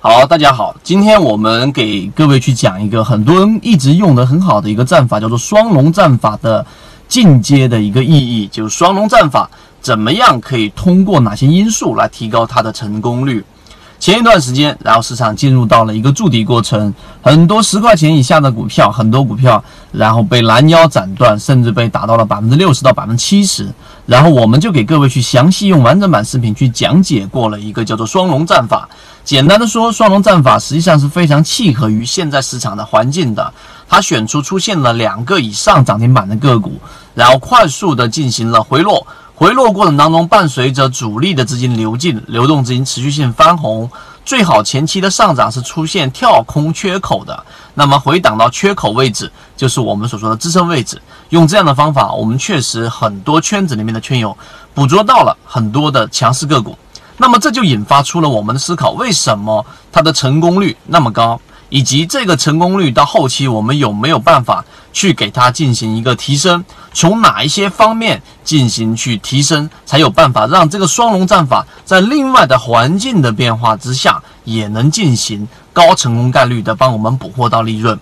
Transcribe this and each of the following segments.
好，大家好，今天我们给各位去讲一个很多人一直用的很好的一个战法，叫做双龙战法的进阶的一个意义，就是双龙战法怎么样可以通过哪些因素来提高它的成功率。前一段时间，然后市场进入到了一个筑底过程，很多十块钱以下的股票，很多股票，然后被拦腰斩断，甚至被打到了百分之六十到百分之七十。然后我们就给各位去详细用完整版视频去讲解过了一个叫做双龙战法。简单的说，双龙战法实际上是非常契合于现在市场的环境的。它选出出现了两个以上涨停板的个股，然后快速的进行了回落。回落过程当中，伴随着主力的资金流进，流动资金持续性翻红，最好前期的上涨是出现跳空缺口的，那么回档到缺口位置，就是我们所说的支撑位置。用这样的方法，我们确实很多圈子里面的圈友捕捉到了很多的强势个股，那么这就引发出了我们的思考：为什么它的成功率那么高？以及这个成功率到后期，我们有没有办法去给它进行一个提升？从哪一些方面进行去提升，才有办法让这个双龙战法在另外的环境的变化之下，也能进行高成功概率的帮我们捕获到利润？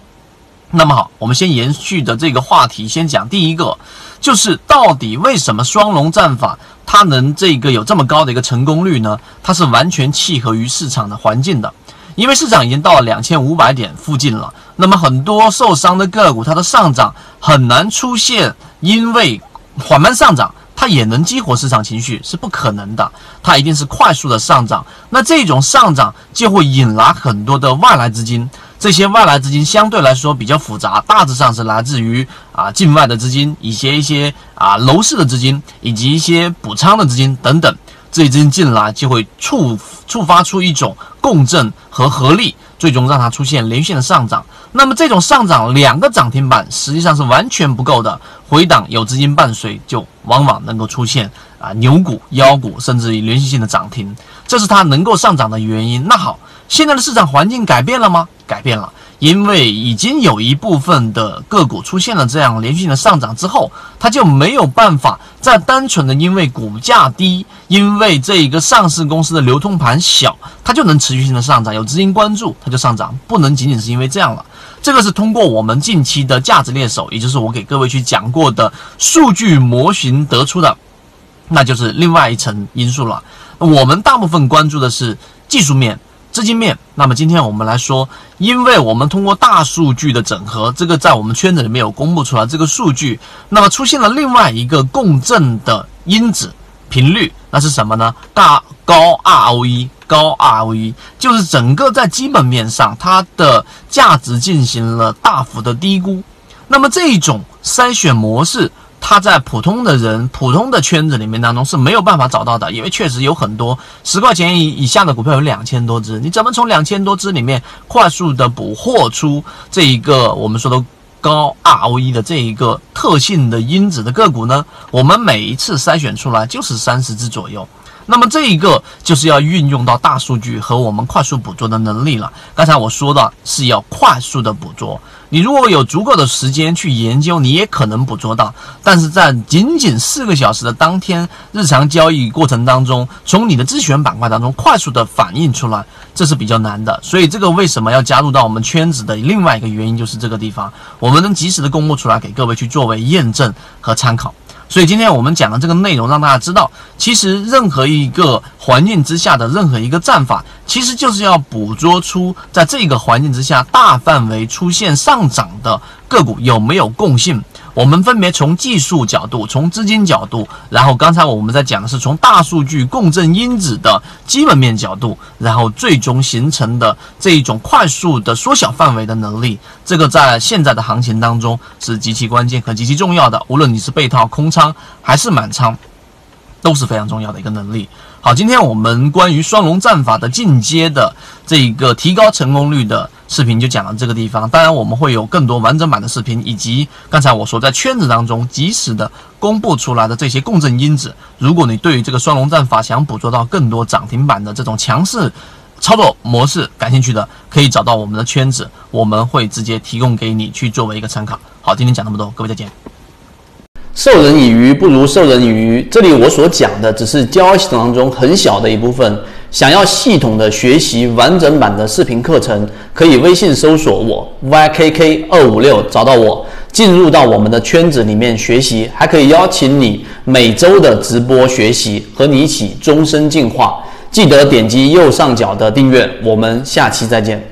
那么好，我们先延续的这个话题，先讲第一个，就是到底为什么双龙战法它能这个有这么高的一个成功率呢？它是完全契合于市场的环境的。因为市场已经到了两千五百点附近了，那么很多受伤的个股，它的上涨很难出现，因为缓慢上涨，它也能激活市场情绪是不可能的，它一定是快速的上涨。那这种上涨就会引来很多的外来资金，这些外来资金相对来说比较复杂，大致上是来自于啊境外的资金，一些一些啊楼市的资金，以及一些补仓的资金等等。这一资金进来就会触触发出一种共振和合力，最终让它出现连续的上涨。那么这种上涨两个涨停板实际上是完全不够的，回档有资金伴随，就往往能够出现啊牛股、妖股，甚至于连续性的涨停，这是它能够上涨的原因。那好，现在的市场环境改变了吗？改变了。因为已经有一部分的个股出现了这样连续性的上涨之后，它就没有办法再单纯的因为股价低，因为这一个上市公司的流通盘小，它就能持续性的上涨，有资金关注它就上涨，不能仅仅是因为这样了。这个是通过我们近期的价值猎手，也就是我给各位去讲过的数据模型得出的，那就是另外一层因素了。我们大部分关注的是技术面。资金面，那么今天我们来说，因为我们通过大数据的整合，这个在我们圈子里面有公布出来这个数据，那么出现了另外一个共振的因子频率，那是什么呢？大高 ROE，高 ROE 就是整个在基本面上它的价值进行了大幅的低估，那么这种筛选模式。他在普通的人、普通的圈子里面当中是没有办法找到的，因为确实有很多十块钱以以下的股票有两千多只，你怎么从两千多只里面快速的捕获出这一个我们说的高 ROE 的这一个特性的因子的个股呢？我们每一次筛选出来就是三十只左右。那么这一个就是要运用到大数据和我们快速捕捉的能力了。刚才我说的是要快速的捕捉，你如果有足够的时间去研究，你也可能捕捉到。但是在仅仅四个小时的当天日常交易过程当中，从你的自选板块当中快速的反映出来，这是比较难的。所以这个为什么要加入到我们圈子的另外一个原因就是这个地方，我们能及时的公布出来给各位去作为验证和参考。所以今天我们讲的这个内容，让大家知道，其实任何一个环境之下的任何一个战法，其实就是要捕捉出在这个环境之下大范围出现上涨的个股有没有共性。我们分别从技术角度、从资金角度，然后刚才我们在讲的是从大数据共振因子的基本面角度，然后最终形成的这一种快速的缩小范围的能力，这个在现在的行情当中是极其关键和极其重要的。无论你是被套空仓还是满仓，都是非常重要的一个能力。好，今天我们关于双龙战法的进阶的这一个提高成功率的视频就讲到这个地方。当然，我们会有更多完整版的视频，以及刚才我说在圈子当中及时的公布出来的这些共振因子。如果你对于这个双龙战法想捕捉到更多涨停板的这种强势操作模式感兴趣的，可以找到我们的圈子，我们会直接提供给你去作为一个参考。好，今天讲那么多，各位再见。授人以鱼不如授人以渔。这里我所讲的只是交易系统当中很小的一部分。想要系统的学习完整版的视频课程，可以微信搜索我 ykk 二五六找到我，进入到我们的圈子里面学习，还可以邀请你每周的直播学习，和你一起终身进化。记得点击右上角的订阅，我们下期再见。